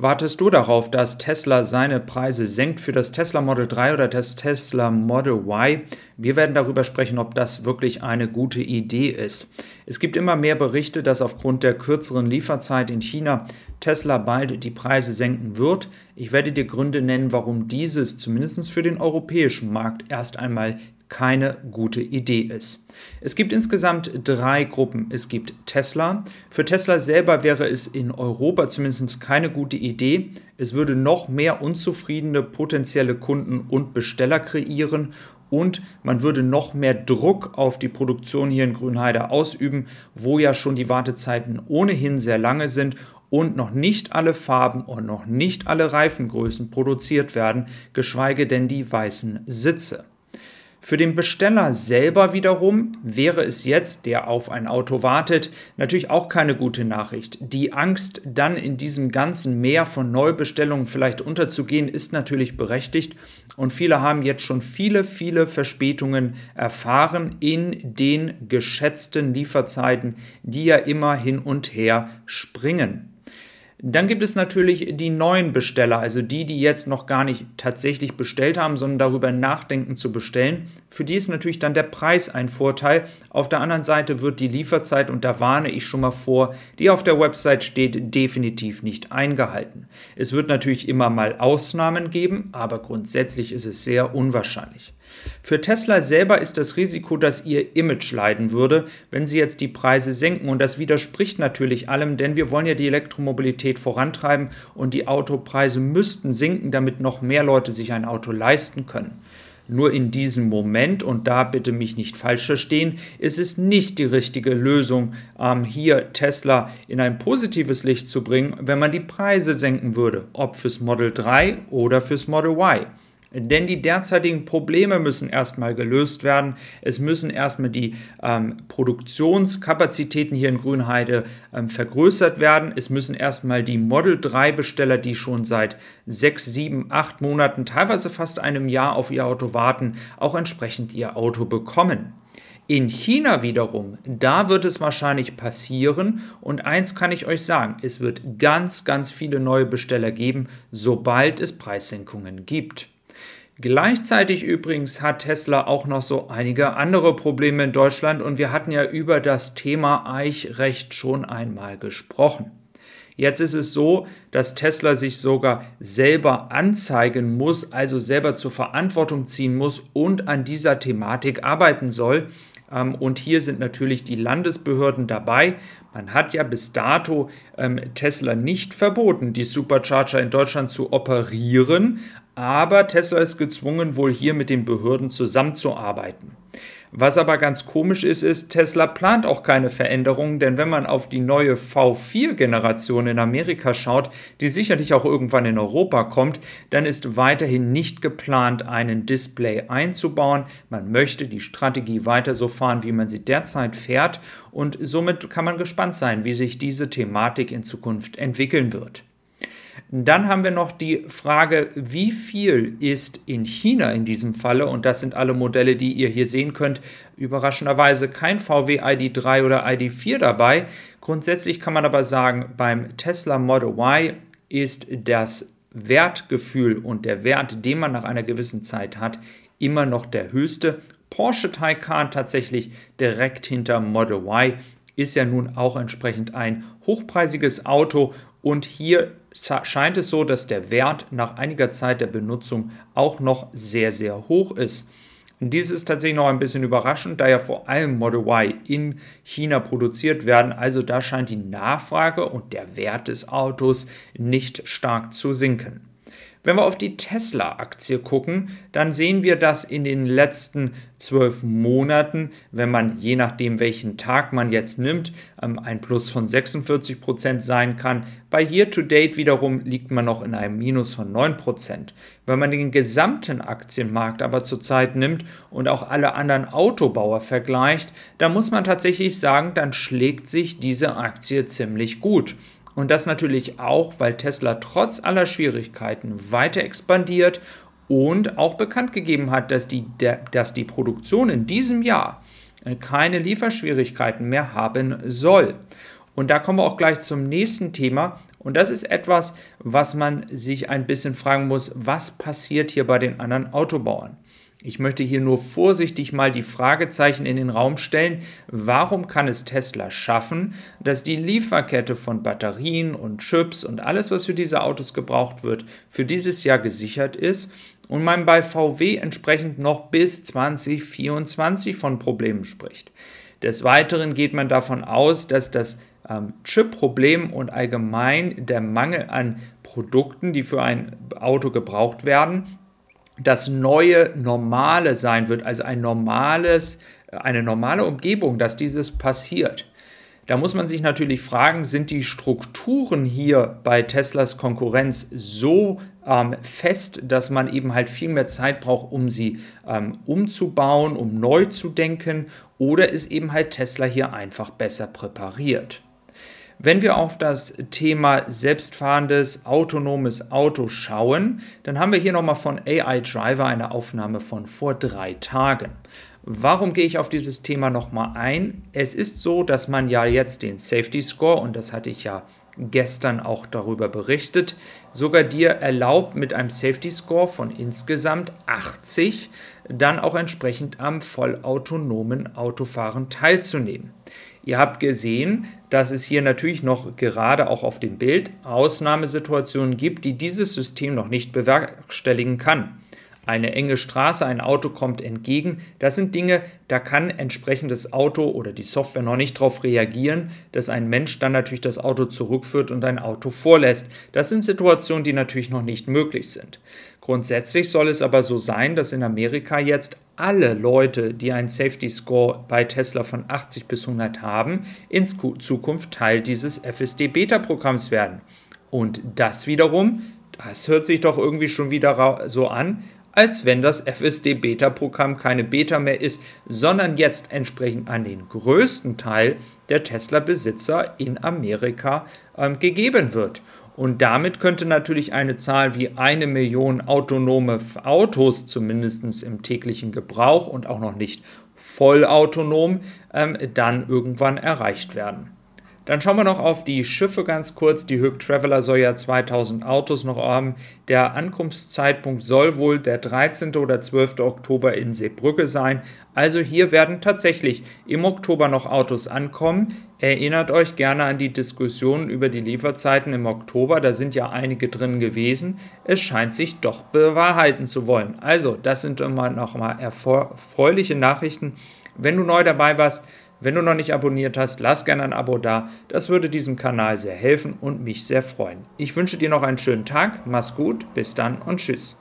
Wartest du darauf, dass Tesla seine Preise senkt für das Tesla Model 3 oder das Tesla Model Y? Wir werden darüber sprechen, ob das wirklich eine gute Idee ist. Es gibt immer mehr Berichte, dass aufgrund der kürzeren Lieferzeit in China Tesla bald die Preise senken wird. Ich werde dir Gründe nennen, warum dieses zumindest für den europäischen Markt erst einmal keine gute Idee ist. Es gibt insgesamt drei Gruppen. Es gibt Tesla. Für Tesla selber wäre es in Europa zumindest keine gute Idee. Es würde noch mehr unzufriedene potenzielle Kunden und Besteller kreieren und man würde noch mehr Druck auf die Produktion hier in Grünheide ausüben, wo ja schon die Wartezeiten ohnehin sehr lange sind und noch nicht alle Farben und noch nicht alle Reifengrößen produziert werden, geschweige denn die weißen Sitze. Für den Besteller selber wiederum wäre es jetzt, der auf ein Auto wartet, natürlich auch keine gute Nachricht. Die Angst, dann in diesem ganzen Meer von Neubestellungen vielleicht unterzugehen, ist natürlich berechtigt und viele haben jetzt schon viele, viele Verspätungen erfahren in den geschätzten Lieferzeiten, die ja immer hin und her springen. Dann gibt es natürlich die neuen Besteller, also die, die jetzt noch gar nicht tatsächlich bestellt haben, sondern darüber nachdenken zu bestellen. Für die ist natürlich dann der Preis ein Vorteil. Auf der anderen Seite wird die Lieferzeit, und da warne ich schon mal vor, die auf der Website steht, definitiv nicht eingehalten. Es wird natürlich immer mal Ausnahmen geben, aber grundsätzlich ist es sehr unwahrscheinlich. Für Tesla selber ist das Risiko, dass ihr Image leiden würde, wenn sie jetzt die Preise senken. Und das widerspricht natürlich allem, denn wir wollen ja die Elektromobilität vorantreiben und die Autopreise müssten sinken, damit noch mehr Leute sich ein Auto leisten können. Nur in diesem Moment, und da bitte mich nicht falsch verstehen, ist es nicht die richtige Lösung, ähm, hier Tesla in ein positives Licht zu bringen, wenn man die Preise senken würde, ob fürs Model 3 oder fürs Model Y. Denn die derzeitigen Probleme müssen erstmal gelöst werden. Es müssen erstmal die ähm, Produktionskapazitäten hier in Grünheide ähm, vergrößert werden. Es müssen erstmal die Model 3 Besteller, die schon seit sechs, sieben, acht Monaten, teilweise fast einem Jahr auf ihr Auto warten, auch entsprechend ihr Auto bekommen. In China wiederum, da wird es wahrscheinlich passieren und eins kann ich euch sagen, es wird ganz, ganz viele neue Besteller geben, sobald es Preissenkungen gibt. Gleichzeitig übrigens hat Tesla auch noch so einige andere Probleme in Deutschland und wir hatten ja über das Thema Eichrecht schon einmal gesprochen. Jetzt ist es so, dass Tesla sich sogar selber anzeigen muss, also selber zur Verantwortung ziehen muss und an dieser Thematik arbeiten soll. Ähm, und hier sind natürlich die Landesbehörden dabei. Man hat ja bis dato ähm, Tesla nicht verboten, die Supercharger in Deutschland zu operieren, aber Tesla ist gezwungen, wohl hier mit den Behörden zusammenzuarbeiten. Was aber ganz komisch ist, ist, Tesla plant auch keine Veränderungen, denn wenn man auf die neue V4-Generation in Amerika schaut, die sicherlich auch irgendwann in Europa kommt, dann ist weiterhin nicht geplant, einen Display einzubauen. Man möchte die Strategie weiter so fahren, wie man sie derzeit fährt und somit kann man gespannt sein, wie sich diese Thematik in Zukunft entwickeln wird. Dann haben wir noch die Frage, wie viel ist in China in diesem Falle, und das sind alle Modelle, die ihr hier sehen könnt, überraschenderweise kein VW ID3 oder ID4 dabei. Grundsätzlich kann man aber sagen, beim Tesla Model Y ist das Wertgefühl und der Wert, den man nach einer gewissen Zeit hat, immer noch der höchste. Porsche Taycan tatsächlich direkt hinter Model Y ist ja nun auch entsprechend ein hochpreisiges Auto und hier scheint es so, dass der Wert nach einiger Zeit der Benutzung auch noch sehr, sehr hoch ist. Und dies ist tatsächlich noch ein bisschen überraschend, da ja vor allem Model Y in China produziert werden. Also da scheint die Nachfrage und der Wert des Autos nicht stark zu sinken. Wenn wir auf die Tesla-Aktie gucken, dann sehen wir, dass in den letzten zwölf Monaten, wenn man je nachdem, welchen Tag man jetzt nimmt, ähm, ein Plus von 46 Prozent sein kann. Bei Year to Date wiederum liegt man noch in einem Minus von 9%. Wenn man den gesamten Aktienmarkt aber zurzeit nimmt und auch alle anderen Autobauer vergleicht, dann muss man tatsächlich sagen, dann schlägt sich diese Aktie ziemlich gut. Und das natürlich auch, weil Tesla trotz aller Schwierigkeiten weiter expandiert und auch bekannt gegeben hat, dass die, dass die Produktion in diesem Jahr äh, keine Lieferschwierigkeiten mehr haben soll. Und da kommen wir auch gleich zum nächsten Thema. Und das ist etwas, was man sich ein bisschen fragen muss, was passiert hier bei den anderen Autobauern? Ich möchte hier nur vorsichtig mal die Fragezeichen in den Raum stellen, warum kann es Tesla schaffen, dass die Lieferkette von Batterien und Chips und alles, was für diese Autos gebraucht wird, für dieses Jahr gesichert ist und man bei VW entsprechend noch bis 2024 von Problemen spricht. Des Weiteren geht man davon aus, dass das ähm, Chip-Problem und allgemein der Mangel an Produkten, die für ein Auto gebraucht werden, das neue Normale sein wird, also ein normales, eine normale Umgebung, dass dieses passiert. Da muss man sich natürlich fragen, sind die Strukturen hier bei Teslas Konkurrenz so ähm, fest, dass man eben halt viel mehr Zeit braucht, um sie ähm, umzubauen, um neu zu denken, oder ist eben halt Tesla hier einfach besser präpariert? Wenn wir auf das Thema selbstfahrendes, autonomes Auto schauen, dann haben wir hier nochmal von AI Driver eine Aufnahme von vor drei Tagen. Warum gehe ich auf dieses Thema nochmal ein? Es ist so, dass man ja jetzt den Safety Score, und das hatte ich ja gestern auch darüber berichtet, sogar dir erlaubt, mit einem Safety Score von insgesamt 80 dann auch entsprechend am vollautonomen Autofahren teilzunehmen. Ihr habt gesehen, dass es hier natürlich noch gerade auch auf dem Bild Ausnahmesituationen gibt, die dieses System noch nicht bewerkstelligen kann. Eine enge Straße, ein Auto kommt entgegen, das sind Dinge, da kann entsprechendes Auto oder die Software noch nicht darauf reagieren, dass ein Mensch dann natürlich das Auto zurückführt und ein Auto vorlässt. Das sind Situationen, die natürlich noch nicht möglich sind. Grundsätzlich soll es aber so sein, dass in Amerika jetzt alle Leute, die einen Safety Score bei Tesla von 80 bis 100 haben, in Zukunft Teil dieses FSD-Beta-Programms werden. Und das wiederum, das hört sich doch irgendwie schon wieder so an, als wenn das FSD-Beta-Programm keine Beta mehr ist, sondern jetzt entsprechend an den größten Teil der Tesla-Besitzer in Amerika ähm, gegeben wird. Und damit könnte natürlich eine Zahl wie eine Million autonome Autos, zumindest im täglichen Gebrauch und auch noch nicht vollautonom, ähm, dann irgendwann erreicht werden. Dann schauen wir noch auf die Schiffe ganz kurz. Die Höck Traveler soll ja 2000 Autos noch haben. Der Ankunftszeitpunkt soll wohl der 13. oder 12. Oktober in Seebrücke sein. Also hier werden tatsächlich im Oktober noch Autos ankommen. Erinnert euch gerne an die Diskussion über die Lieferzeiten im Oktober. Da sind ja einige drin gewesen. Es scheint sich doch bewahrheiten zu wollen. Also, das sind immer noch mal erfreuliche Nachrichten. Wenn du neu dabei warst, wenn du noch nicht abonniert hast, lass gerne ein Abo da. Das würde diesem Kanal sehr helfen und mich sehr freuen. Ich wünsche dir noch einen schönen Tag. Mach's gut. Bis dann und tschüss.